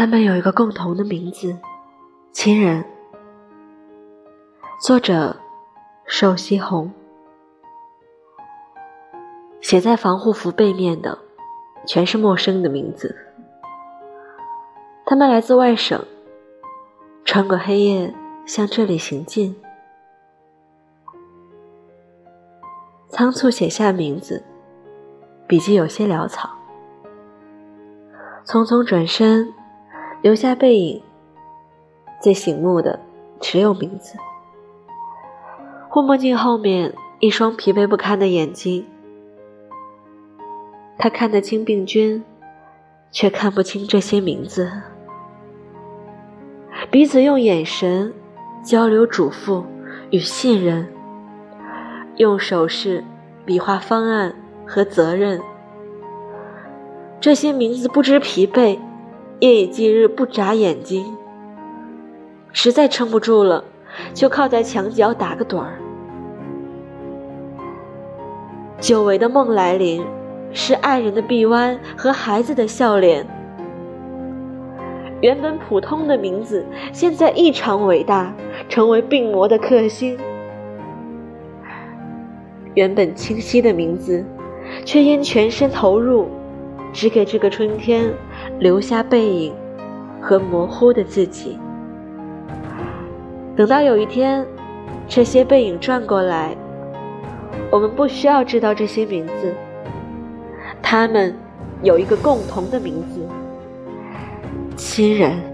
他们有一个共同的名字，亲人。作者：寿西红。写在防护服背面的，全是陌生的名字。他们来自外省，穿过黑夜向这里行进。仓促写下名字，笔迹有些潦草。匆匆转身。留下背影，最醒目的只有名字。护目镜后面一双疲惫不堪的眼睛，他看得清病菌，却看不清这些名字。彼此用眼神交流嘱咐与信任，用手势比划方案和责任。这些名字不知疲惫。夜以继日不眨眼睛，实在撑不住了，就靠在墙角打个盹儿。久违的梦来临，是爱人的臂弯和孩子的笑脸。原本普通的名字，现在异常伟大，成为病魔的克星。原本清晰的名字，却因全身投入，只给这个春天。留下背影和模糊的自己。等到有一天，这些背影转过来，我们不需要知道这些名字，他们有一个共同的名字——亲人。